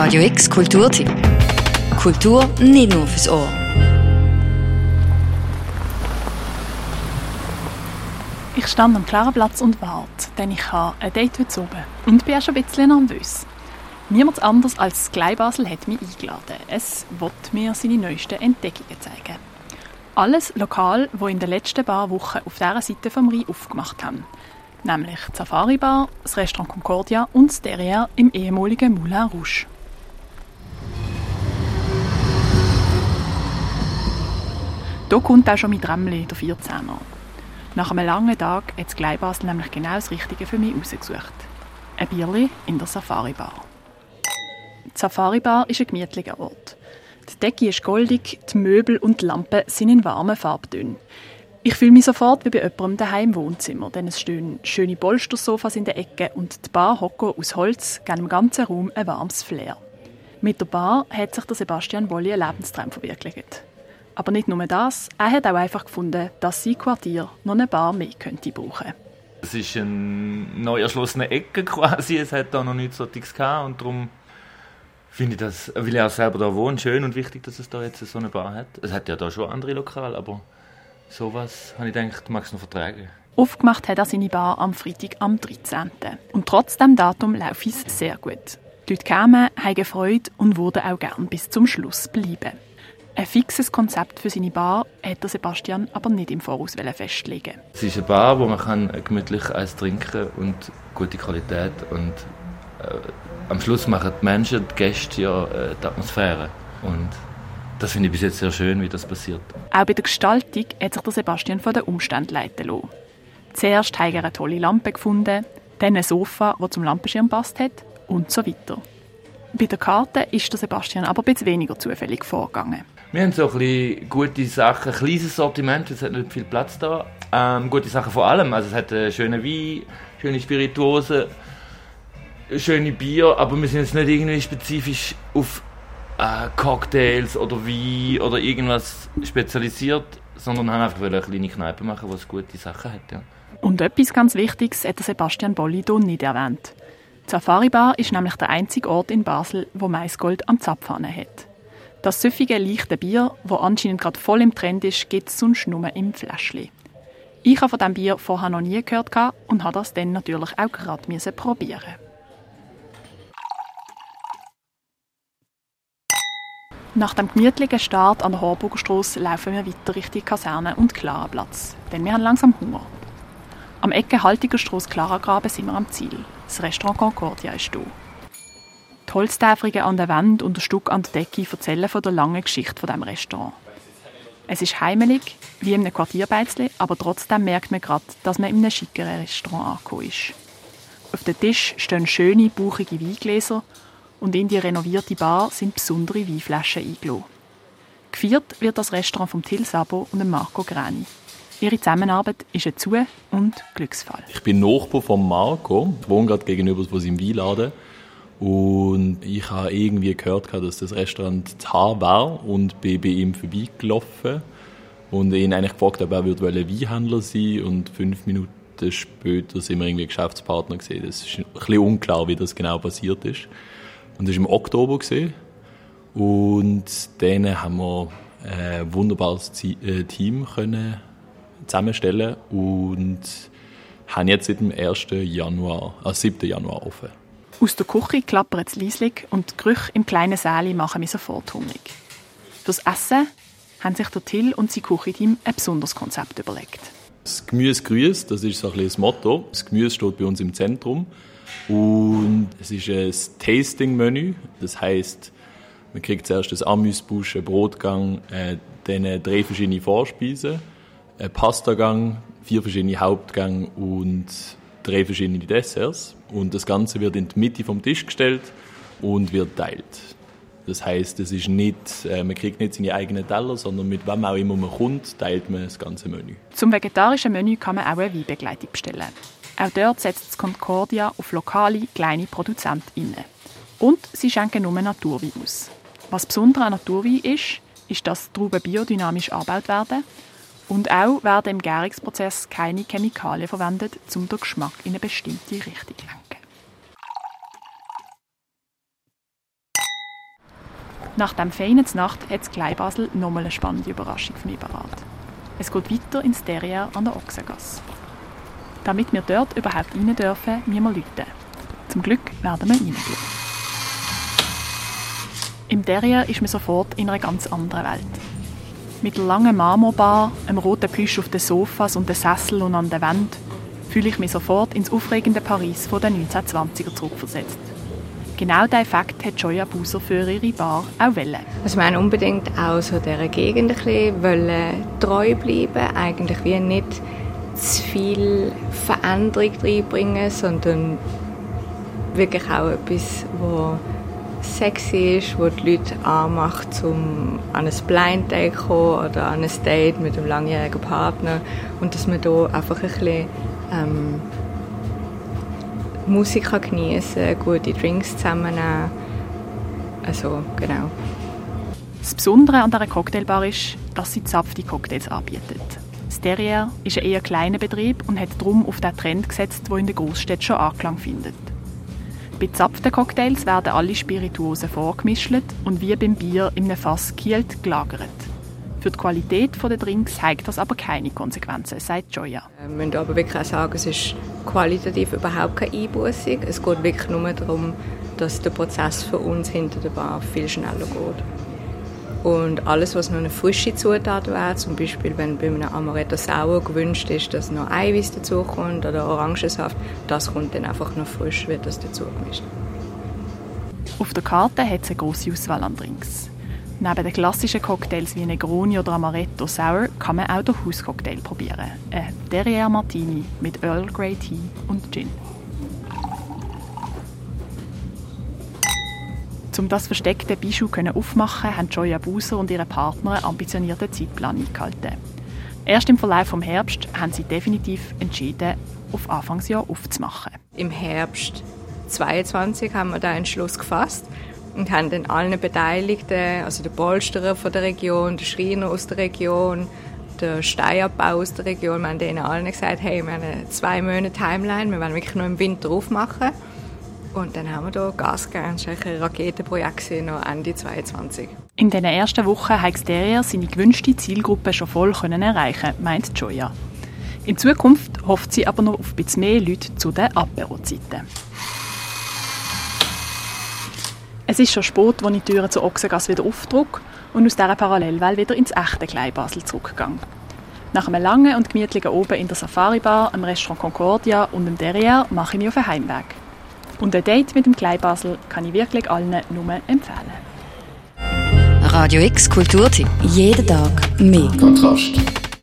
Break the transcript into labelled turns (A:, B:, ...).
A: Radio X Kulturtipp. Kultur nicht nur fürs Ohr.
B: Ich stand am klaren Platz und warte, denn ich habe ein Date heute oben und bin auch schon ein bisschen nervös. Niemand anders als Sky Basel hat mich eingeladen. Es wird mir seine neuesten Entdeckungen zeigen. Alles lokal, wo in den letzten paar Wochen auf dieser Seite vom Rhein aufgemacht haben. Nämlich die Safari Bar, das Restaurant Concordia und das Derrière im ehemaligen Moulin Rouge. Hier kommt auch schon mein Trämmli, der 14er. Nach einem langen Tag hat das Gleibasel nämlich genau das Richtige für mich ausgesucht. Ein Bierli in der Safari Bar. Die Safari Bar ist ein gemütlicher Ort. Die Decke ist goldig, die Möbel und die Lampen sind in warmen Farbtönen. Ich fühle mich sofort wie bei jemandem daheim im Wohnzimmer, denn es stehen schöne Polstersofas in der Ecke und die Bar Hocker aus Holz geben dem ganzen Raum ein warmes Flair. Mit der Bar hat sich der Sebastian Bolli einen Lebenstraum verwirklicht. Aber nicht nur das, er hat auch einfach gefunden, dass sein Quartier noch eine Bar mehr könnte brauchen.
C: Es ist eine neu erschlossene Ecke quasi, es hat da noch nichts solches gehabt und darum finde ich das, weil ich auch selber da wohne, schön und wichtig, dass es da jetzt so eine Bar hat. Es hat ja da schon andere Lokale, aber sowas habe ich gedacht, mag es noch vertragen.
B: Aufgemacht hat er seine Bar am Freitag am 13. Und trotz dem Datum laufe es sehr gut. Die Leute kamen, haben Freude und wurden auch gern bis zum Schluss bleiben. Ein fixes Konzept für seine Bar hat Sebastian aber nicht im Voraus festlegen.
C: Es ist eine Bar, wo man kann gemütlich eins trinken und gute Qualität und äh, am Schluss machen die Menschen, die Gäste ja äh, die Atmosphäre und das finde ich bis jetzt sehr schön, wie das passiert.
B: Auch bei der Gestaltung hat sich der Sebastian von den Umständen leiten lassen. Zuerst hat er eine tolle Lampe gefunden, dann ein Sofa, das zum Lampenschirm passt hat und so weiter. Bei der Karte ist der Sebastian aber ein bisschen weniger zufällig vorgegangen.
C: Wir haben so ein bisschen gute Sachen, ein kleines Sortiment, es hat nicht viel Platz da. Ähm, gute Sachen vor allem, also es hat äh, schöne Wein, schöne Spirituosen, schöne Bier, aber wir sind jetzt nicht irgendwie spezifisch auf äh, Cocktails oder Wein oder irgendwas spezialisiert, sondern haben einfach eine kleine Kneipe machen, die gute Sachen hat. Ja.
B: Und etwas ganz Wichtiges hat Sebastian Bollido nicht erwähnt. Die Safari Bar ist nämlich der einzige Ort in Basel, wo Maisgold am Zapfhahn hat. Das süffige, leichte Bier, das anscheinend gerade voll im Trend ist, gibt es sonst nur im Fläschchen. Ich habe von diesem Bier vorher noch nie gehört und habe das dann natürlich auch gerade probieren. Nach dem gemütlichen Start an der Horburger Strasse laufen wir weiter Richtung Kaserne und Klarenplatz, denn wir haben langsam Hunger. Am Ecke Haltiger Strasse Klaragraben sind wir am Ziel. Das Restaurant Concordia ist hier. Die Holztäferungen an der Wand und der Stück an der Decke erzählen von der langen Geschichte von dem Restaurant. Es ist heimelig, wie in einem Quartierbeizli, aber trotzdem merkt man gerade, dass man in einem schickeren Restaurant angekommen ist. Auf dem Tisch stehen schöne, bauchige Weingläser und in die renovierte Bar sind besondere Weinflaschen eingeladen. Geführt wird das Restaurant vom Till Sabo und Marco Grani. Ihre Zusammenarbeit ist ein Zu- und Glücksfall.
D: Ich bin Nachbar von Marco, ich wohne gerade gegenüber von seinem Weinladen. Und ich habe irgendwie gehört, dass das Restaurant Tar war und bin bei ihm vorbeigelaufen und ihn eigentlich gefragt, ob er Weinhändler sein und fünf Minuten später sind wir irgendwie Geschäftspartner gesehen. Das ist ein bisschen unklar, wie das genau passiert ist. Und das war im Oktober gesehen und dann haben wir ein wunderbares äh, Team können zusammenstellen und haben jetzt seit dem 1. Januar, also 7. Januar offen.
B: Aus der Küche klappert es leislich und die Gerüche im kleinen Säle machen mich sofort hungrig. Fürs Essen haben sich der Till und sein Küchenteam ein besonderes Konzept überlegt.
D: Das Gemüse grüßt, das ist so ein das Motto. Das Gemüse steht bei uns im Zentrum und es ist ein Tasting-Menü. Das heißt, man kriegt zuerst das Amüsbusch, einen Brotgang, äh, dann drei verschiedene Vorspeisen, einen Pastagang, vier verschiedene Hauptgänge und drei verschiedene Desserts und das Ganze wird in die Mitte vom Tisch gestellt und wird teilt. Das heißt, es ist nicht, äh, man kriegt nicht seine eigenen Teller, sondern mit wem auch immer man kommt, teilt man das ganze Menü.
B: Zum vegetarischen Menü kann man auch eine Weinbegleitung bestellen. Auch dort setzt das Concordia auf lokale, kleine ProduzentInnen. Und sie schenken nur Naturwein aus. Was besonders an Naturwein ist, ist, dass Trauben biodynamisch angebaut werden und auch werden im Gärungsprozess keine Chemikalien verwendet, um den Geschmack in eine bestimmte Richtung zu lenken. Nach dem feinen Nacht hat das Kleinbasel nochmal eine spannende Überraschung für mich parat. Es geht weiter ins Derrière an der Ochsengasse. Damit wir dort überhaupt rein dürfen, müssen wir läuten. Zum Glück werden wir reingelassen. Im Derrière ist man sofort in einer ganz anderen Welt. Mit der langen Marmorbar, einem roten Plüsch auf den Sofas und den Sesseln und an der Wand fühle ich mich sofort ins aufregende Paris von den 1920er zurückversetzt. Genau diesen Effekt hat Joya Buser für ihre Bar auch wollen.
E: Also wir haben unbedingt auch so dieser Gegend ein bisschen treu bleiben, eigentlich wie nicht zu viel Veränderung reinbringen, sondern wirklich auch etwas, was sexy ist, wo die Leute anmacht, um an ein Blind Date zu kommen oder an ein Date mit einem langjährigen Partner und dass man da einfach ein bisschen ähm, Musik genießen gute Drinks zusammennehmen. Also, genau.
B: Das Besondere an dieser Cocktailbar ist, dass sie zapfte Cocktails anbietet. Das Derrière ist ein eher kleiner Betrieb und hat darum auf den Trend gesetzt, der in der Großstadt schon Anklang findet. Bei zapften Cocktails werden alle Spirituosen vorgemischt und wie beim Bier in einem Fass gekielt gelagert. Für die Qualität der Drinks hat das aber keine Konsequenzen, sagt Joya.
E: Wir müssen aber wirklich auch sagen, es ist qualitativ überhaupt keine Einbußung. Es geht wirklich nur darum, dass der Prozess für uns hinter der Bar viel schneller geht. Und alles, was noch eine frische Zutat wäre, zum Beispiel wenn bei einem Amaretto Sauer gewünscht ist, dass noch Eiweiß dazukommt oder Orangensaft, das kommt dann einfach noch frisch, wird das dazu gemischt.
B: Auf der Karte hat es eine grosse Auswahl an Drinks. Neben den klassischen Cocktails wie Negroni oder Amaretto Sour kann man auch den Hauscocktail probieren. Ein Derrière Martini mit Earl Grey Tea und Gin. Um das versteckte Bijou aufmachen haben Joya Buser und ihre Partner einen ambitionierten Zeitplan eingehalten. Erst im Verlauf des Herbst haben sie definitiv entschieden, auf Anfangsjahr aufzumachen.
E: Im Herbst 22 haben wir da Entschluss gefasst und haben dann allen Beteiligten, also der Polsterer von der Region, der Schreiner aus der Region, der Steinerbau aus der Region, wir haben denen allen gesagt, hey, wir haben eine zwei Monate Timeline, wir wollen wirklich nur im Winter aufmachen. Und dann haben wir hier Gas gegeben. Das war ein Raketenprojekt noch Ende 2022.
B: In den ersten Wochen hat Xteria seine gewünschte Zielgruppe schon voll können erreichen, meint Joya. In Zukunft hofft sie aber noch auf ein bisschen mehr Leute zu den Apero-Zeiten. Es ist schon spät, als ich die Türen zur Ochsengasse wieder aufdruck und aus dieser Parallelwelt wieder ins echte Kleinbasel zurückgegangen. Nach einem langen und gemütlichen Oben in der Safari-Bar, im Restaurant Concordia und dem Derrière mache ich mich auf den Heimweg. Und ein Date mit dem Kleinbasel kann ich wirklich allen nur empfehlen.
A: Radio X Kulturtipp. Jeden Tag mehr.
F: Kontrast.